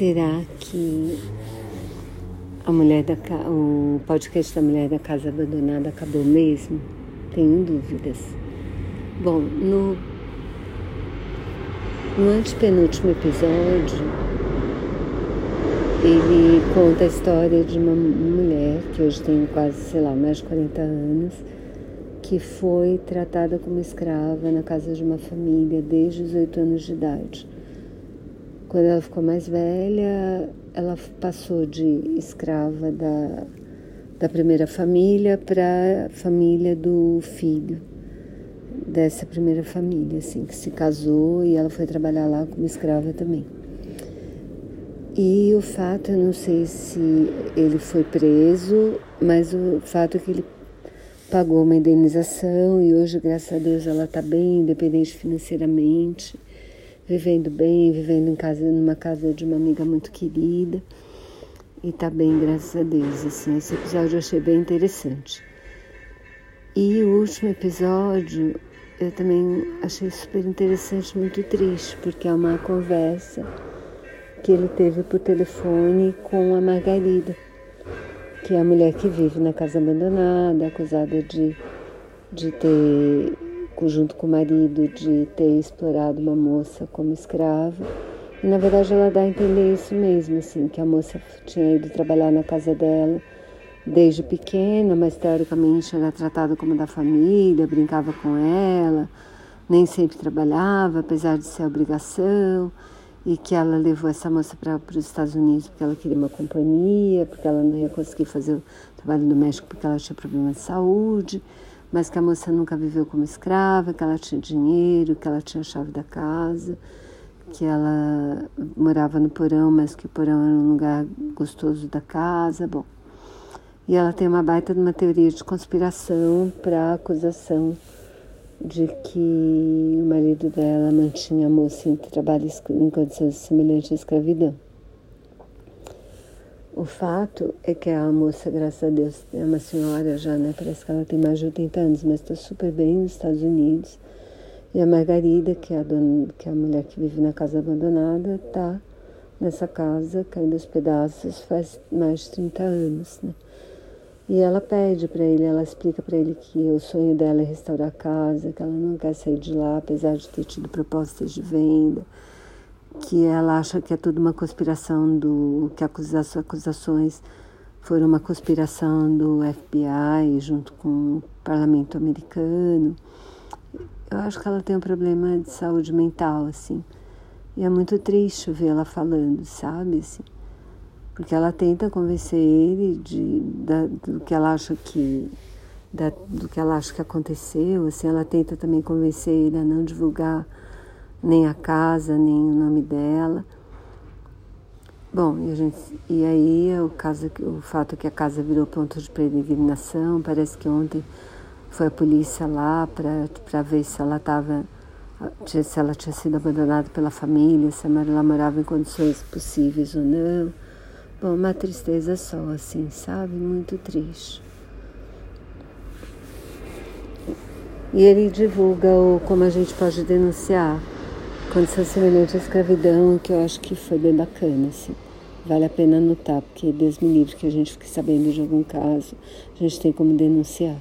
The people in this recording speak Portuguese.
Será que a mulher da o podcast da mulher da casa abandonada acabou mesmo? Tenho dúvidas. Bom, no, no antepenúltimo episódio, ele conta a história de uma mulher que hoje tem quase, sei lá, mais de 40 anos, que foi tratada como escrava na casa de uma família desde os 8 anos de idade. Quando ela ficou mais velha, ela passou de escrava da, da primeira família para a família do filho dessa primeira família, assim, que se casou e ela foi trabalhar lá como escrava também. E o fato, eu não sei se ele foi preso, mas o fato é que ele pagou uma indenização e hoje, graças a Deus, ela está bem, independente financeiramente vivendo bem, vivendo em casa, numa casa de uma amiga muito querida. E tá bem, graças a Deus. Assim, esse episódio eu achei bem interessante. E o último episódio eu também achei super interessante, muito triste, porque é uma conversa que ele teve por telefone com a Margarida, que é a mulher que vive na casa abandonada, acusada de, de ter junto com o marido de ter explorado uma moça como escrava. E na verdade ela dá a entender isso mesmo, assim, que a moça tinha ido trabalhar na casa dela desde pequena, mas teoricamente era tratada como da família, brincava com ela, nem sempre trabalhava, apesar de ser obrigação, e que ela levou essa moça para os Estados Unidos porque ela queria uma companhia, porque ela não ia conseguir fazer o trabalho do México porque ela tinha problema de saúde mas que a moça nunca viveu como escrava, que ela tinha dinheiro, que ela tinha a chave da casa, que ela morava no porão, mas que o porão era um lugar gostoso da casa, bom. E ela tem uma baita de uma teoria de conspiração para acusação de que o marido dela mantinha a moça em trabalho em condições semelhantes à escravidão. O fato é que a moça, graças a Deus, é uma senhora já, né? Parece que ela tem mais de 80 anos, mas está super bem nos Estados Unidos. E a Margarida, que é a, dona, que é a mulher que vive na casa abandonada, está nessa casa caindo aos pedaços faz mais de 30 anos, né? E ela pede para ele, ela explica para ele que o sonho dela é restaurar a casa, que ela não quer sair de lá, apesar de ter tido propostas de venda que ela acha que é tudo uma conspiração do que as acusações foram uma conspiração do FBI junto com o parlamento americano. Eu acho que ela tem um problema de saúde mental, assim. E é muito triste ver ela falando, sabe? Assim, porque ela tenta convencer ele de, da, do que ela acha que da, do que ela acha que aconteceu, assim, ela tenta também convencer ele a não divulgar nem a casa, nem o nome dela. Bom, e, a gente, e aí o, caso, o fato que a casa virou ponto de peregrinação, parece que ontem foi a polícia lá para ver se ela estava se ela tinha sido abandonada pela família, se ela morava em condições possíveis ou não. Bom, uma tristeza só, assim, sabe? Muito triste. E ele divulga o, como a gente pode denunciar condição semelhante à escravidão, que eu acho que foi bem bacana, assim. Vale a pena anotar, porque Deus me livre que a gente fique sabendo de algum caso, a gente tem como denunciar.